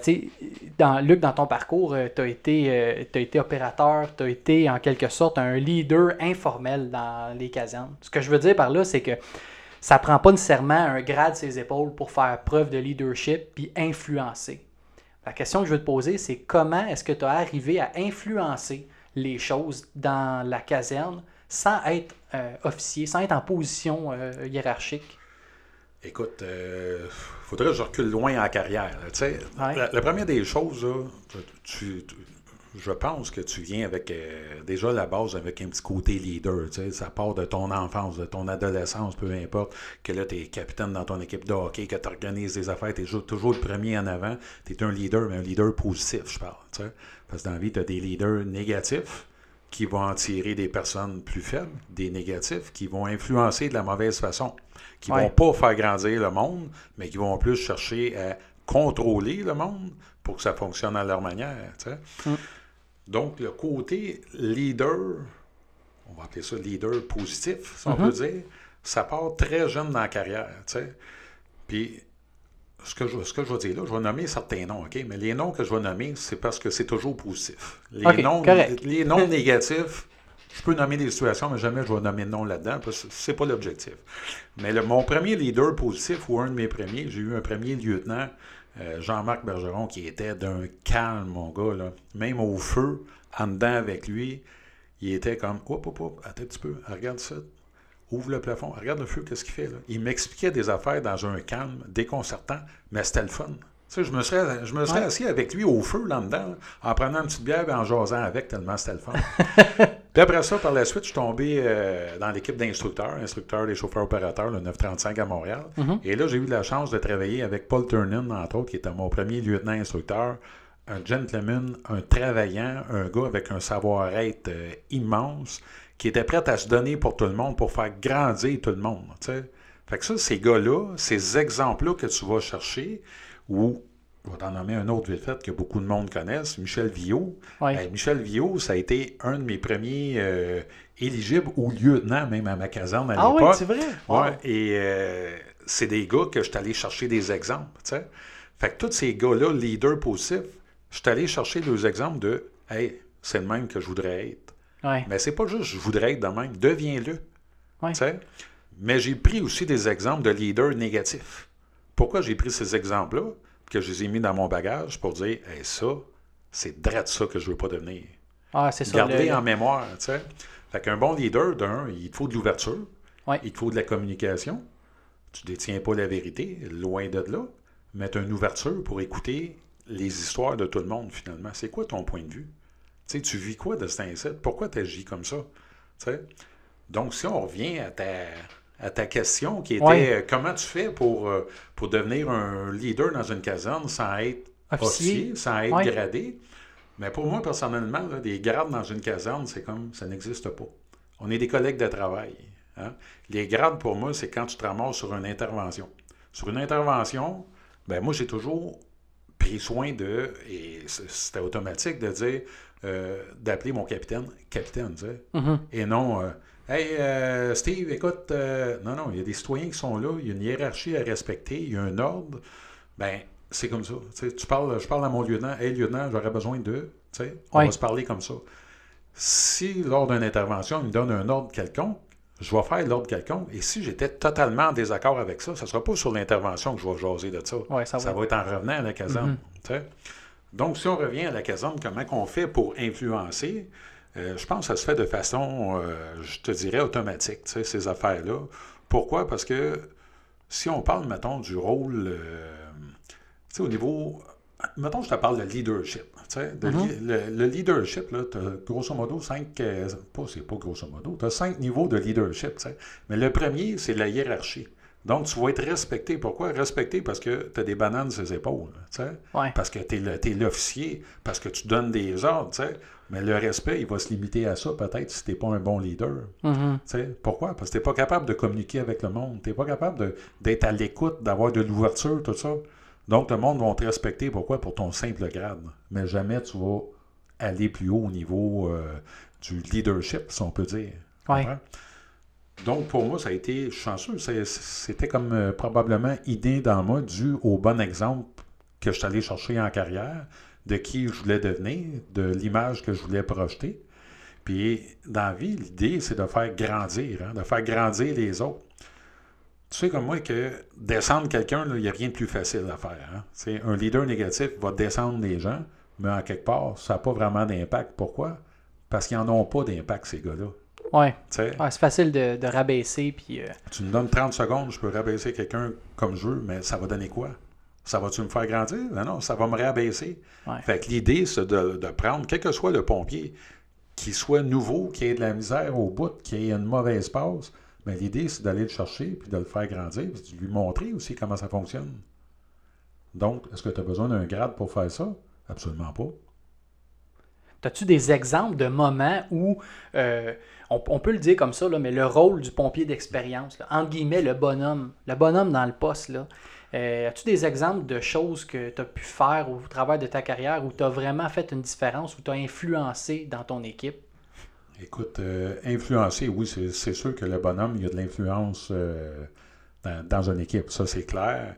Luc, dans ton parcours, tu as, été, euh, été opérateur, tu as été en quelque sorte un leader informel dans les casernes. Ce que je veux dire par là, c'est que ça prend pas nécessairement un grade de ses épaules pour faire preuve de leadership puis influencer. La question que je veux te poser, c'est comment est-ce que tu as arrivé à influencer les choses dans la caserne sans être euh, officier, sans être en position euh, hiérarchique? Écoute, euh, faudrait que je recule loin en carrière. tu sais. Ouais. la, la première des choses, là, tu- tu- je pense que tu viens avec euh, déjà la base avec un petit côté leader. tu sais. Ça part de ton enfance, de ton adolescence, peu importe, que là, tu es capitaine dans ton équipe de hockey, que tu organises des affaires, tu es toujours le premier en avant. Tu es un leader, mais un leader positif, je parle. tu sais. Parce que dans la vie, tu as des leaders négatifs qui vont en tirer des personnes plus faibles, des négatifs qui vont influencer de la mauvaise façon, qui Ouais. vont pas faire grandir le monde, mais qui vont plus chercher à contrôler le monde pour que ça fonctionne à leur manière. Mm. Donc, le côté leader, on va appeler ça leader positif, si on Mhm. peut dire, ça part très jeune dans la carrière. Puis, ce que, je, ce que je vais dire là, je vais nommer certains noms, OK? Mais les noms que je vais nommer, c'est parce que c'est toujours positif. Les, noms, correct. les noms négatifs, je peux nommer des situations, mais jamais je vais nommer de nom là-dedans, parce que c'est pas l'objectif. Mais le- mon premier leader positif, ou un de mes premiers, j'ai eu un premier lieutenant, euh, Jean-Marc Bergeron, qui était d'un calme, mon gars, là. Même au feu, en dedans avec lui, il était comme, hop, hop, hop, attends un petit peu, regarde ça, ouvre le plafond, regarde le feu, qu'est-ce qu'il fait là? Il m'expliquait des affaires dans un calme déconcertant, mais c'était le fun. Tu sais, je me serais, je me serais Ouais. assis avec lui au feu là-dedans, là, en prenant une petite bière et en jasant avec, tellement c'était le fun. Puis après ça, par la suite, je suis tombé euh, dans l'équipe d'instructeurs, instructeur des chauffeurs opérateurs, le 935 à Montréal. Mhm. Et là, j'ai eu la chance de travailler avec Paul Turnin, entre autres, qui était mon premier lieutenant instructeur. Un gentleman, un travaillant, un gars avec un savoir-être euh, immense, qui était prêt à se donner pour tout le monde, pour faire grandir tout le monde. tu sais. Fait que ça, ces gars-là, ces exemples-là que tu vas chercher, ou je vais t'en nommer un autre vite fait que beaucoup de monde connaissent, Michel Viau. Ouais. Ben, Michel Viau, ça a été un de mes premiers euh, éligibles ou lieutenant même à ma caserne à Ah oui, l'époque. c'est vrai? Ouais, et euh, c'est des gars que je suis allé chercher des exemples. tu sais. Fait que tous ces gars-là, leaders positifs, je suis allé chercher des exemples de Hey, c'est le même que je voudrais être. Ouais. Mais c'est pas juste je voudrais être de même, deviens-le. Ouais. Mais j'ai pris aussi des exemples de leaders négatifs. Pourquoi j'ai pris ces exemples-là, que je les ai mis dans mon bagage pour dire Hey, ça, c'est drôle ça que je veux pas devenir. Ah, c'est ça. Garder le- en mémoire, tu sais. Fait qu'un bon leader, d'un, il te faut de l'ouverture, Ouais. il te faut de la communication. Tu détiens pas la vérité, loin de là, mais tu as une ouverture pour écouter les histoires de tout le monde, finalement. C'est quoi ton point de vue? Tu sais, tu vis quoi de cet incite? Pourquoi tu agis comme ça? Donc, si on revient à ta, à ta question qui était Ouais. euh, comment tu fais pour, euh, pour devenir un leader dans une caserne sans être Officier. officier, sans être Ouais. gradé? Mais pour moi, personnellement, là, des grades dans une caserne, c'est comme ça n'existe pas. On est des collègues de travail. hein? Les grades, pour moi, c'est quand tu te ramasses sur une intervention. Sur une intervention, ben moi, j'ai toujours pris soin de, et c'était automatique de dire, euh, d'appeler mon capitaine capitaine, tu sais. Mhm. Et non, euh, hey, euh, Steve, écoute, euh, non, non, il y a des citoyens qui sont là, il y a une hiérarchie à respecter, il y a un ordre. Ben, c'est comme ça. Tu, sais, tu parles, je parle à mon lieutenant, hey, lieutenant, j'aurais besoin de, tu sais, on va se parler comme ça. Si, lors d'une intervention, il me donne un ordre quelconque, je vais faire l'ordre quelconque. Et si j'étais totalement en désaccord avec ça, ça ne sera pas sur l'intervention que je vais jaser de ça. Ouais, ça ça va. être en revenant à la caserne. Tu sais. Donc, si on revient à la caserne, comment on fait pour influencer? Euh, je pense que ça se fait de façon, euh, je te dirais, automatique, ces affaires-là. Pourquoi? Parce que si on parle, mettons, du rôle, euh, tu sais, au niveau mettons, je te parle de leadership. de Mhm. li- le, le leadership, là, tu grosso modo cinq. pas, c'est pas grosso modo. Tu as cinq niveaux de leadership. Mais le premier, c'est la hiérarchie. Donc, tu vas être respecté. Pourquoi? Respecté? Parce que tu as des bananes sur les épaules. tu sais. Ouais. Parce que tu es l'officier, parce que tu donnes des ordres. tu sais. Mais le respect, il va se limiter à ça, peut-être, si tu n'es pas un bon leader. Tu sais, pourquoi? Parce que tu n'es pas capable de communiquer avec le monde. Tu n'es pas capable d'être à l'écoute, d'avoir de l'ouverture, tout ça. Donc, le monde va te respecter. Pourquoi? Pour ton simple grade. Mais jamais tu vas aller plus haut au niveau euh, du leadership, si on peut dire. Ouais. Donc, pour moi, ça a été chanceux. C'était comme euh, probablement idée dans moi, dû au bon exemple que je suis allé chercher en carrière, de qui je voulais devenir, de l'image que je voulais projeter. Puis, dans la vie, l'idée, c'est de faire grandir, hein, de faire grandir les autres. Tu sais comme moi que descendre quelqu'un, il n'y a rien de plus facile à faire. hein. Un leader négatif va descendre les gens, mais en quelque part, ça n'a pas vraiment d'impact. Pourquoi? Parce qu'ils n'en ont pas d'impact, ces gars-là. Ouais. C'est facile de, de rabaisser, puis... euh, tu me donnes 30 secondes, je peux rabaisser quelqu'un comme je veux, mais ça va donner quoi? Ça va-tu me faire grandir? Non, non, ça va me rabaisser. Ouais. Fait que l'idée, c'est de, de prendre, quel que soit le pompier, qu'il soit nouveau, qu'il ait de la misère au bout, qu'il ait une mauvaise passe, mais l'idée, c'est d'aller le chercher, puis de le faire grandir, puis de lui montrer aussi comment ça fonctionne. Donc, est-ce que tu as besoin d'un grade pour faire ça? Absolument pas. As-tu des exemples de moments où, euh, on, peut le dire comme ça, mais le rôle du pompier d'expérience, entre guillemets, le bonhomme, le bonhomme dans le poste, euh, as-tu des exemples de choses que tu as pu faire au travers de ta carrière où tu as vraiment fait une différence, où tu as influencé dans ton équipe? Écoute, euh, influencer, oui, c'est sûr que le bonhomme, il y a de l'influence dans, dans une équipe, ça c'est clair.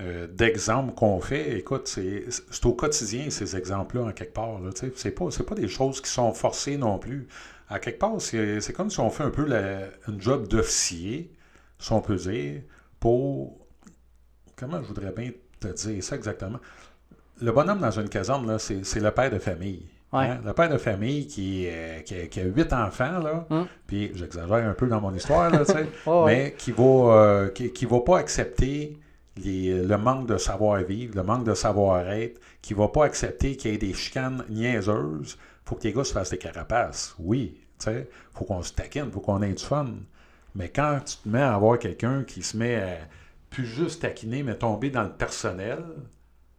Euh, D'exemples qu'on fait, écoute, c'est au quotidien ces exemples-là, en quelque part. sais. C'est pas, pas des choses qui sont forcées non plus. À quelque part, c'est comme si on fait un peu la, une job d'officier, si on peut dire, pour. Comment je voudrais bien te dire ça exactement? Le bonhomme dans une caserne, c'est le père de famille. Ouais. Hein? Le père de famille qui, euh, qui, a, qui a huit enfants, là, Hum. puis j'exagère un peu dans mon histoire, là, Ouais, mais qui va, euh, qui, qui va pas accepter les- le manque de savoir-vivre, le manque de savoir-être, qui va pas accepter qu'il y ait des chicanes niaiseuses. faut que les gars se fassent des carapaces. Oui, tu sais, faut qu'on se taquine, faut qu'on ait du fun. Mais quand tu te mets à avoir quelqu'un qui se met à plus juste taquiner, mais tomber dans le personnel,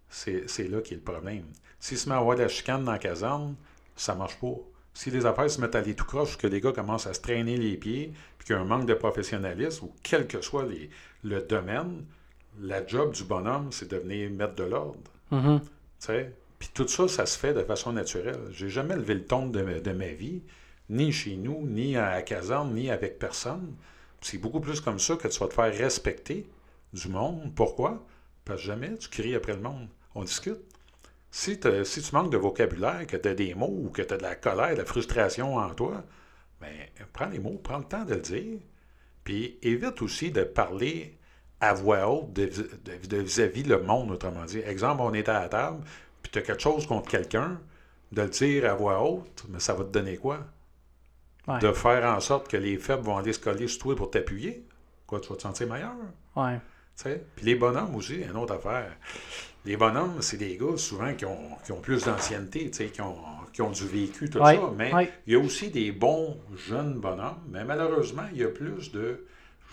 c'est là qu'est le problème. S'il se met à avoir de la chicane dans la caserne, ça marche pas. Si les affaires se mettent à aller tout croche, que les gars commencent à se traîner les pieds, puis qu'il y a un manque de professionnalisme, ou quel que soit les- le domaine, la job du bonhomme, c'est de venir mettre de l'ordre. Mhm. Tu sais? Puis tout ça, ça se fait de façon naturelle. J'ai jamais levé le ton de, ma- de ma vie, ni chez nous, ni à la caserne, ni avec personne. C'est beaucoup plus comme ça que tu vas te faire respecter du monde. Pourquoi? Parce que jamais tu cries après le monde. On discute. Si tu manques de vocabulaire, que tu as des mots ou que tu as de la colère, de la frustration en toi, ben, prends les mots, prends le temps de le dire. Puis évite aussi de parler à voix haute vis-à-vis le monde, autrement dit. Exemple, on est à la table, puis tu as quelque chose contre quelqu'un, de le dire à voix haute, mais ça va te donner quoi? Ouais. De faire en sorte que les faibles vont aller se coller sur toi pour t'appuyer. Quoi, tu vas te sentir meilleur? Ouais. tu sais? Puis les bonhommes aussi, une autre affaire. Les bonhommes, c'est des gars souvent qui ont, qui ont plus d'ancienneté, tu sais, qui ont, qui ont du vécu, tout Ouais, ça. Mais ouais. il y a aussi des bons jeunes bonhommes, mais malheureusement, il y a plus de,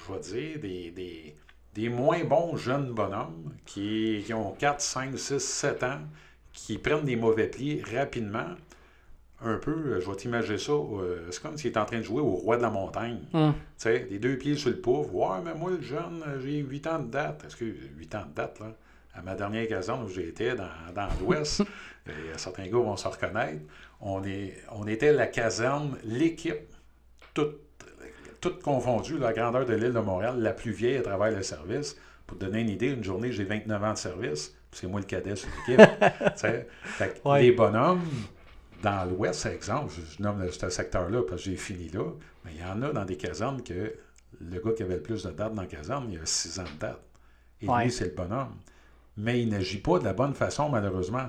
je vais dire, des, des, des moins bons jeunes bonhommes qui, qui ont 4, 5, 6, 7 ans, qui prennent des mauvais plis rapidement. Un peu, euh, je vais t'imaginer ça, euh, c'est comme s'il est en train de jouer au roi de la montagne. Hum. Tu sais, les deux pieds sur le pouf. Ouais, mais moi, le jeune, euh, j'ai 8 ans de date. Est-ce que 8 ans de date, là? À ma dernière caserne où j'étais, dans, dans l'Ouest, certains gars vont se reconnaître, on, est, on était la caserne, l'équipe, toute, toute confondue, la grandeur de l'île de Montréal, la plus vieille à travers le service. Pour te donner une idée, une journée, j'ai 29 ans de service, c'est moi le cadet sur l'équipe. Ouais. Les bonhommes, dans l'Ouest, par exemple, je, je nomme ce secteur-là parce que j'ai fini là, mais il y en a dans des casernes que le gars qui avait le plus de dates dans la caserne, il a 6 ans de date. Et Ouais. lui, c'est le bonhomme. Mais il n'agit pas de la bonne façon, malheureusement.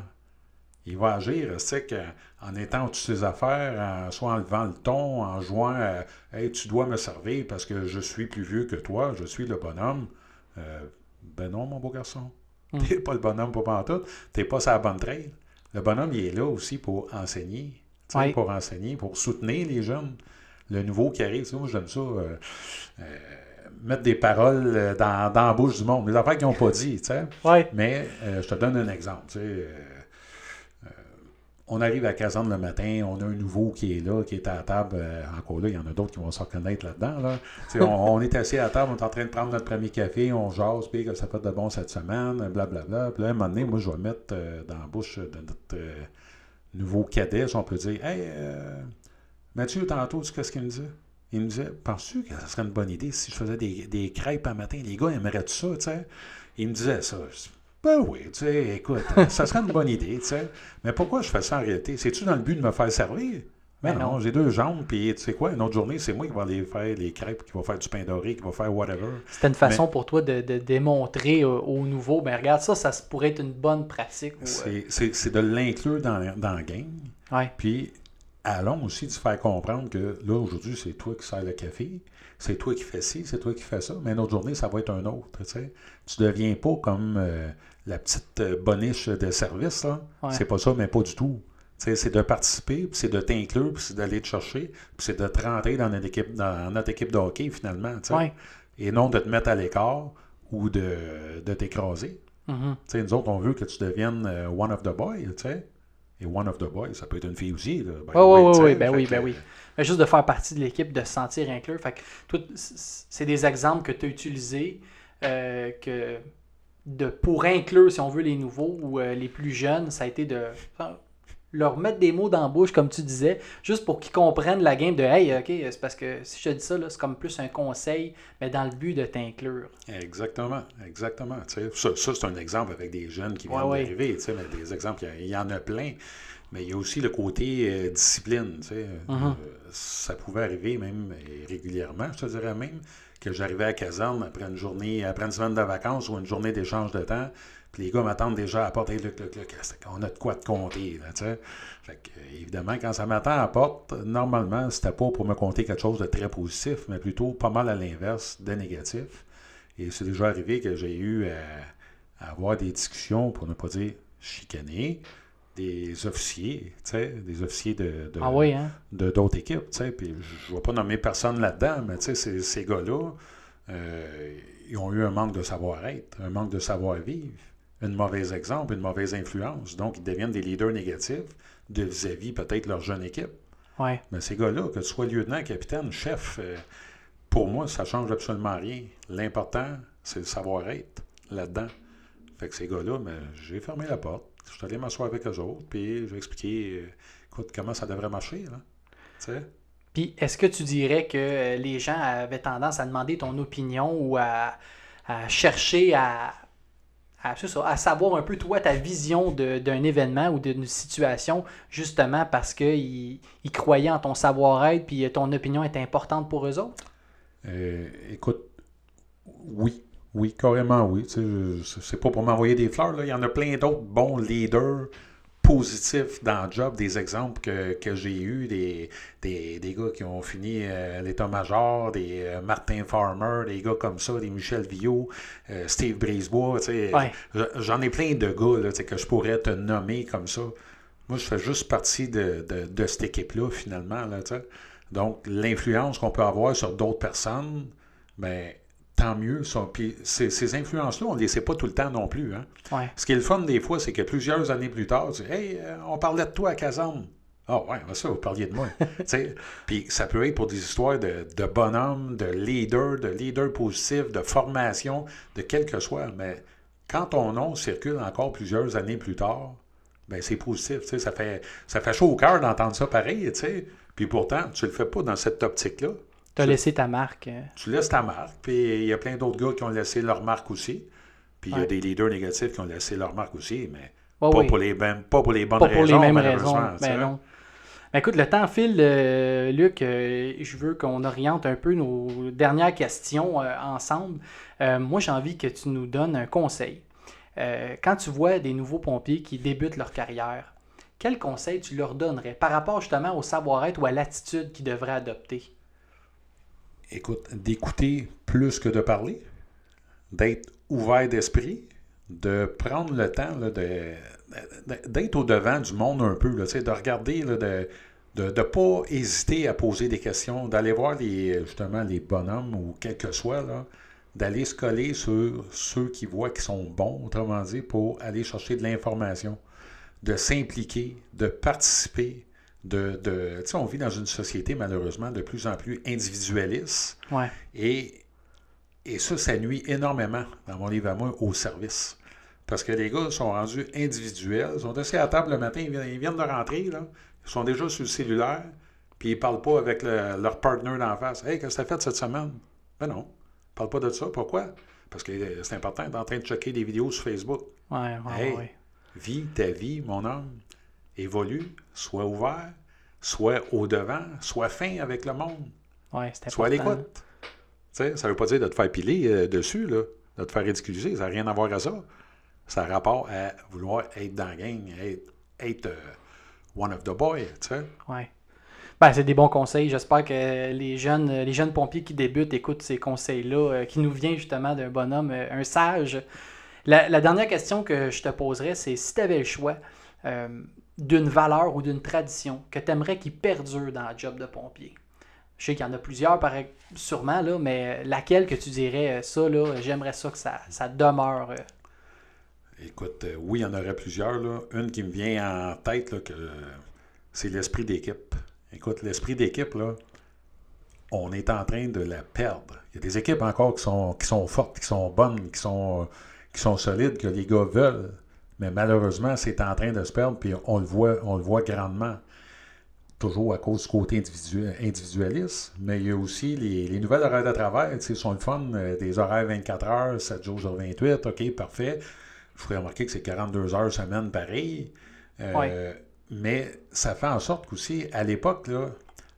Il va agir, c'est qu'en étant toutes ses affaires, en, soit en levant le ton, en jouant Hey, tu dois me servir parce que je suis plus vieux que toi, je suis le bonhomme. Euh, ben non, mon beau garçon. Mm. T'es pas le bonhomme pour pantoute. T'es pas sa bonne trail. Le bonhomme, il est là aussi pour enseigner. Pour enseigner, pour soutenir les jeunes. Le nouveau qui arrive. Moi, j'aime ça. euh, euh, mettre des paroles euh, dans, dans la bouche du monde. Des affaires qu'ils n'ont pas dit, tu sais. Ouais. Mais euh, je te donne un exemple. tu sais, euh, euh, on arrive à caserne le matin, on a un nouveau qui est là, qui est à la table. euh, encore là, il y en a d'autres qui vont se reconnaître là-dedans. Là. On, est assis à la table, on est en train de prendre notre premier café, on jase, puis ça fait de bon cette semaine, blablabla. Puis là, à un moment donné, moi, je vais mettre euh, dans la bouche de notre euh, nouveau cadet, on peut dire Hey, Mathieu, tantôt, tu sais qu'est-ce qu'il me disait? Il me disait Penses-tu que ça serait une bonne idée si je faisais des, crêpes un matin? Les gars aimeraient ça, tu sais Il me disait ça. Ben oui, tu sais, écoute, ça serait une bonne idée, tu sais. Mais pourquoi je fais ça en réalité? C'est-tu dans le but de me faire servir? Ben Ben non, non. j'ai deux jambes, puis tu sais quoi, une autre journée, c'est moi qui vais aller faire les crêpes, qui va faire du pain doré, qui va faire whatever. C'était une façon pour toi de, de démontrer euh, aux nouveaux, ben regarde ça, ça pourrait être une bonne pratique. euh, C'est- de l'inclure dans, dans la gang. ouais. Puis, allons aussi de se faire comprendre que là, aujourd'hui, c'est toi qui sers le café, c'est toi qui fais ci, c'est toi qui fais ça, mais une autre journée, ça va être un autre. Tu. Tu deviens pas comme euh, la petite euh, boniche de service. là. Ouais. C'est pas ça, mais pas du tout. C'est de participer, puis c'est de t'inclure, puis c'est d'aller te chercher, puis c'est de te rentrer dans notre équipe, dans notre équipe de hockey, finalement. Ouais. Et non de te mettre à l'écart ou de, de t'écraser. Sais, nous autres, on veut que tu deviennes euh, one of the boys, tu sais. Et one of the boys, ça peut être une fille aussi. Là, ouais, tu sais. ouais, ben oui, ben oui. Mais juste de faire partie de l'équipe, de se sentir inclus. Fait que c'est des exemples que tu as utilisés euh, que de, pour inclure, si on veut, les nouveaux ou euh, les plus jeunes, ça a été de leur mettre des mots dans la bouche, comme tu disais, juste pour qu'ils comprennent la game de Hey, ok, c'est parce que si je te dis ça, là, c'est comme plus un conseil, mais dans le but de t'inclure. Exactement, exactement. tu sais. Ça, ça, c'est un exemple avec des jeunes qui viennent Ouais, ouais. d'arriver. tu sais, mais Des exemples, il y, en a plein. Mais il y a aussi le côté euh, discipline. tu sais. Euh, ça pouvait arriver même euh, régulièrement, je te dirais même, que j'arrivais à caserne après une journée, après une semaine de vacances ou une journée d'échange de temps. Puis les gars m'attendent déjà à la porte. Hey, Luc, Luc, on a de quoi te compter. Là, tu sais. fait que, évidemment, quand ça m'attend à la porte, normalement, c'était pas pour me compter quelque chose de très positif, mais plutôt pas mal à l'inverse, de négatif. Et c'est déjà arrivé que j'ai eu à, à avoir des discussions, pour ne pas dire chicaner, des officiers, des officiers de, de- Ah oui, hein? de d'autres équipes, puis je ne vais pas nommer personne là-dedans, mais ces, ces gars-là, euh, ils ont eu un manque de savoir-être, un manque de savoir-vivre, un mauvais exemple, une mauvaise influence. Donc, ils deviennent des leaders négatifs de vis-à-vis peut-être leur jeune équipe. Ouais. Mais ces gars-là, que tu sois lieutenant, capitaine, chef, euh, pour moi, ça change absolument rien. L'important, c'est le savoir-être là-dedans. Fait que ces gars-là, ben, j'ai fermé la porte. Je suis allé m'asseoir avec eux autres, puis j'ai expliqué, euh, écoute, comment ça devrait marcher, là. Puis, est-ce que tu dirais que euh, les gens avaient tendance à demander ton opinion ou à, à chercher à, à, c'est ça, à savoir un peu, toi, ta vision d'un événement ou d'une situation, justement parce qu'ils ils croyaient en ton savoir-être puis ton opinion est importante pour eux autres? Euh, écoute, oui. Oui, carrément oui. C'est pas pour m'envoyer des fleurs. Là. Il y en a plein d'autres bons leaders positifs dans le job, des exemples que, que j'ai eus, des, des, des gars qui ont fini euh, l'état-major, des euh, Martin Farmer, des gars comme ça, des Michel Villot, euh, Steve Brisebois. Ouais. J'en ai plein de gars là, que je pourrais te nommer comme ça. Moi, je fais juste partie de, de, de cette équipe-là, finalement. Là. Donc, l'influence qu'on peut avoir sur d'autres personnes, ben, tant mieux. ça. Puis ces, ces influences-là, on ne les sait pas tout le temps non plus. Hein. Ouais. Ce qui est le fun des fois, c'est que plusieurs années plus tard, tu dis Hey, euh, on parlait de toi à Caserne. Ah ouais, ben ça, vous parliez de moi. Puis ça peut être pour des histoires de, de bonhomme, de leader, de leader positif, de formation, de quel que soit. Mais quand ton nom circule encore plusieurs années plus tard, ben c'est positif. Ça fait, ça fait chaud au cœur d'entendre ça pareil. sais. Puis pourtant, tu le fais pas dans cette optique-là. Tu as Tu- laissé ta marque. euh, tu laisses ta marque, puis il y a plein d'autres gars qui ont laissé leur marque aussi. Puis il y a des leaders négatifs qui ont laissé leur marque aussi, mais Ouais, pas, oui. pour les, ben- pas pour les bonnes pas pour raisons. les mêmes sais. Ben non. Ben écoute, le temps file, euh, Luc. euh, je veux qu'on oriente un peu nos dernières questions euh, ensemble. Moi, j'ai envie que tu nous donnes un conseil. Quand tu vois des nouveaux pompiers qui débutent leur carrière, quel conseil tu leur donnerais par rapport justement au savoir-être ou à l'attitude qu'ils devraient adopter? Écoute, d'écouter plus que de parler, d'être ouvert d'esprit, de prendre le temps d'être au-devant du monde un peu, de regarder, de ne pas hésiter à poser des questions, d'aller voir les, justement les bonhommes ou quel que soit, d'aller se coller sur ceux qui voient qui sont bons, autrement dit, pour aller chercher de l'information, de s'impliquer, de participer, de... de tu sais, on vit dans une société, malheureusement, de plus en plus individualiste. Ouais. Et, et ça, ça nuit énormément, dans mon livre à moi, au service. Parce que les gars sont rendus individuels, ils sont assis à table le matin, ils viennent, de rentrer, là, ils sont déjà sur le cellulaire, puis ils ne parlent pas avec leur partner d'en face. Hey, qu'est-ce que tu as fait cette semaine? Ben non, ils parlent pas de ça. Pourquoi? Parce que c'est important, d'être en train de checker des vidéos sur Facebook. Ouais, ouais, hey, ouais. vis ta vie, mon homme. Évolue, sois ouvert, sois au-devant, sois fin avec le monde. Ouais, Sois à l'écoute. Ça ne veut pas dire de te faire piler euh, dessus, là, de te faire ridiculiser. Ça n'a rien à voir à ça. Ça a rapport à vouloir être dans la gang, être, être euh, one of the boys, tu sais. Ouais. Ben, c'est des bons conseils. J'espère que les jeunes, les jeunes pompiers qui débutent écoutent ces conseils-là, euh, qui nous viennent justement d'un bonhomme, euh, un sage. La, la, dernière question que je te poserais, c'est si tu avais le choix d'une valeur ou d'une tradition que tu aimerais qu'il perdure dans le job de pompier. Je sais qu'il y en a plusieurs, sûrement, là, mais laquelle que tu dirais, ça, là, j'aimerais ça que ça, demeure Écoute, euh, oui, il y en aurait plusieurs. Une qui me vient en tête, là, que c'est l'esprit d'équipe. Écoute, l'esprit d'équipe, là, on est en train de la perdre. Il y a des équipes encore qui sont, qui sont fortes, qui sont bonnes, qui sont, qui sont solides, que les gars veulent. Mais malheureusement, c'est en train de se perdre, puis on le voit, on le voit grandement. Toujours à cause du côté individualiste, mais il y a aussi les, les nouvelles horaires de travail, tu sais, sont le fun, euh, des horaires 24 heures, 7 jours sur 28, OK, parfait. Je ferai remarquer que c'est 42 heures semaine pareil. Euh, mais ça fait en sorte qu'aussi, à l'époque,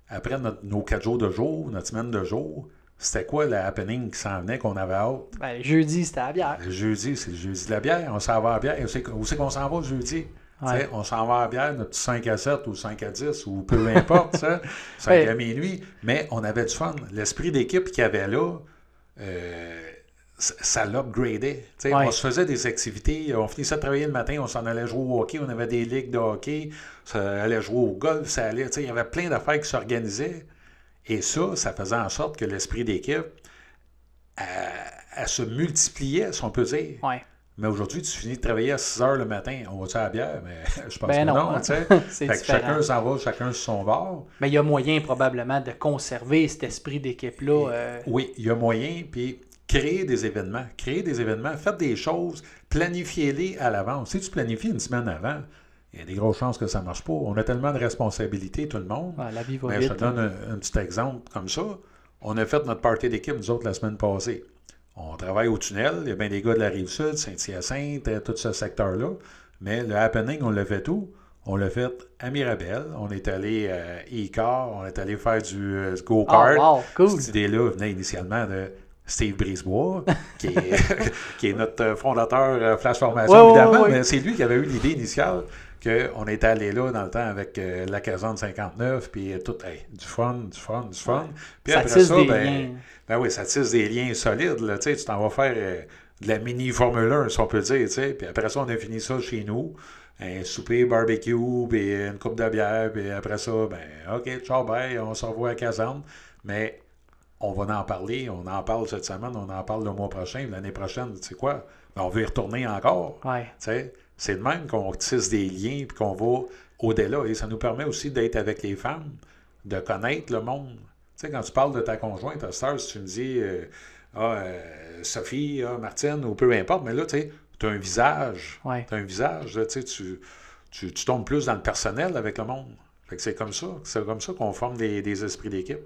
après nos 4 jours de jour, notre semaine de jour, c'était quoi le happening qui s'en venait, qu'on avait hâte? Ben, jeudi, c'était la bière. Jeudi, c'est le jeudi de la bière. On s'en va à la bière. Où c'est qu'on s'en va le jeudi? On s'en va à la bière, notre 5 à 7 ou 5 à 10 ou peu importe, ça, 5 à minuit. Mais on avait du fun. L'esprit d'équipe qu'il y avait là, euh, ça l'upgradait. On se faisait des activités, on finissait de travailler le matin, on s'en allait jouer au hockey, on avait des ligues de hockey, ça allait jouer au golf, ça allait, il y avait plein d'affaires qui s'organisaient. Et ça, ça faisait en sorte que l'esprit d'équipe, elle, se multipliait, si on peut dire. Mais aujourd'hui, tu finis de travailler à 6 heures le matin. On va-tu à la bière? Mais je pense ben que non. non fait que chacun s'en va, chacun sur son bord. Mais il y a moyen probablement de conserver cet esprit d'équipe-là. Euh. Oui, il y a moyen. Puis créer des événements. Créer des événements, faites des choses, planifiez-les à l'avance. Si tu planifies une semaine avant, il y a des grosses chances que ça ne marche pas. On a tellement de responsabilités, tout le monde. la vie va Mais je te donne un, petit exemple comme ça. On a fait notre party d'équipe, nous autres, la semaine passée. On travaille au tunnel. Il y a bien des gars de la Rive-Sud, Saint-Hyacinthe, euh, tout ce secteur-là. Mais le happening, on l'a fait tout. On l'a fait à Mirabel. On est allé à e-car. On est allé faire du, euh, go-kart. Oh, cool. Cette idée-là venait initialement de Steve Brisebois, qui est, qui est notre fondateur euh, Flash Formation, évidemment, mais c'est lui qui avait eu l'idée initiale qu'on était allé là dans le temps avec euh, la caserne 59, puis tout, du fun, du fun, du fun. Puis après ça, ben, ben oui, ça tisse des liens solides. Là, tu t'en vas faire euh, de la mini Formule 1, si on peut dire. Puis après ça, on a fini ça chez nous. Un souper, barbecue, puis une coupe de bière, puis après ça, ben OK, ciao, bye, on se revoit à la caserne. Mais on va en parler, on en parle cette semaine, on en parle le mois prochain, l'année prochaine, tu sais quoi, on veut y retourner encore. C'est de même qu'on tisse des liens et qu'on va au-delà. Et ça nous permet aussi d'être avec les femmes, de connaître le monde. Tu sais, quand tu parles de ta conjointe, à si tu me dis euh, ah, euh, Sophie, ah, Martine, ou peu importe, mais là, tu sais, as un visage. Tu as un visage, tu, tu, tu, tu, tombes plus dans le personnel avec le monde. c'est comme ça. C'est comme ça qu'on forme des, des esprits d'équipe.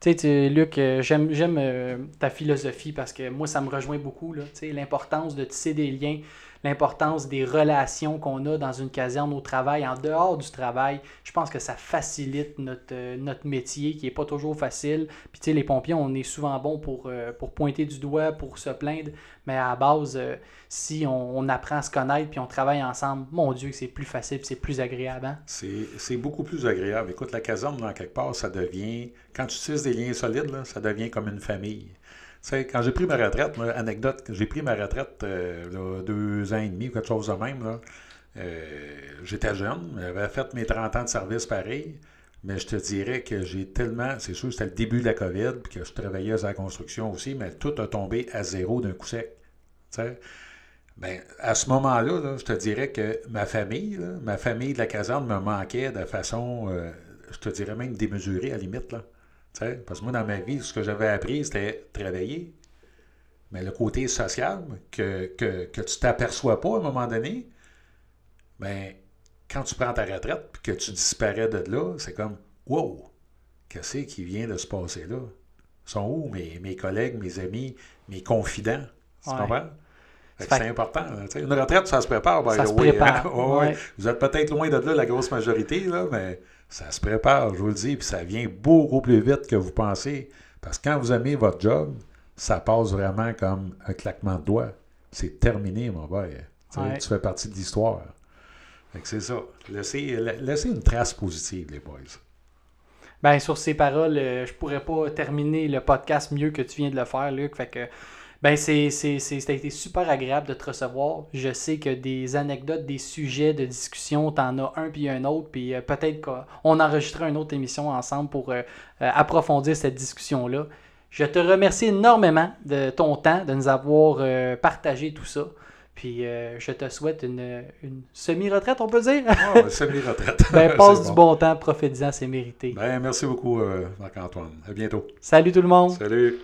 Tu sais, Luc, euh, j'aime, euh, ta philosophie parce que moi, ça me rejoint beaucoup. L'importance de tisser des liens, l'importance des relations qu'on a dans une caserne au travail, en dehors du travail. Je pense que ça facilite notre, euh, métier qui n'est pas toujours facile. Puis, tu sais, les pompiers, on est souvent bons pour, pour pointer du doigt, pour se plaindre. Mais à la base, si on, apprend à se connaître puis on travaille ensemble, mon Dieu, c'est plus facile c'est plus agréable. Hein? C'est beaucoup plus agréable. Écoute, la caserne, dans quelque part, ça devient, quand tu tisses des liens solides, ça devient comme une famille. Quand j'ai pris ma retraite, anecdote, j'ai pris ma retraite euh, deux ans et demi, quelque chose de même. Euh, j'étais jeune, j'avais fait mes 30 ans de service pareil, mais je te dirais que j'ai tellement, c'est sûr, c'était le début de la COVID, puis que je travaillais à la construction aussi, mais tout a tombé à zéro d'un coup sec. Ben, à ce moment-là, là, je te dirais que ma famille, ma famille de la caserne me manquait de façon, euh, je te dirais même démesurée à la limite. Là. Parce que moi, dans ma vie, ce que j'avais appris, c'était travailler. Mais le côté social, que, que, que tu t'aperçois pas à un moment donné, ben, quand tu prends ta retraite et que tu disparais de là, c'est comme Wow! Qu'est-ce qui vient de se passer là? Sont où mes, mes collègues, mes amis, mes confidents? Tu Ouais. comprends? C'est important. Une retraite, ça se prépare. Ça se prépare, hein? Ouais. ouais. Vous êtes peut-être loin de là, la grosse majorité, là, mais ça se prépare, je vous le dis, puis ça vient beaucoup plus vite que vous pensez. Parce que quand vous aimez votre job, ça passe vraiment comme un claquement de doigts. C'est terminé, mon père. Tu sais, Ouais. Tu fais partie de l'histoire. C'est ça. Laissez, la- laissez une trace positive, les boys. Ben, sur ces paroles, euh, je pourrais pas terminer le podcast mieux que tu viens de le faire, Luc. Fait que, ben, c'est, c'est, c'est, ça a été super agréable de te recevoir. Je sais que des anecdotes, des sujets de discussion, t'en as un puis un autre. Puis euh, peut-être qu'on enregistrera une autre émission ensemble pour euh, euh, approfondir cette discussion-là. Je te remercie énormément de ton temps, de nous avoir euh, partagé tout ça. Puis je te souhaite une, une semi-retraite, on peut dire? Oh, semi-retraite. ben, passe du bon. bon temps, profite-en, c'est mérité. Ben, merci beaucoup, Marc-Antoine. À bientôt. Salut tout le monde! Salut.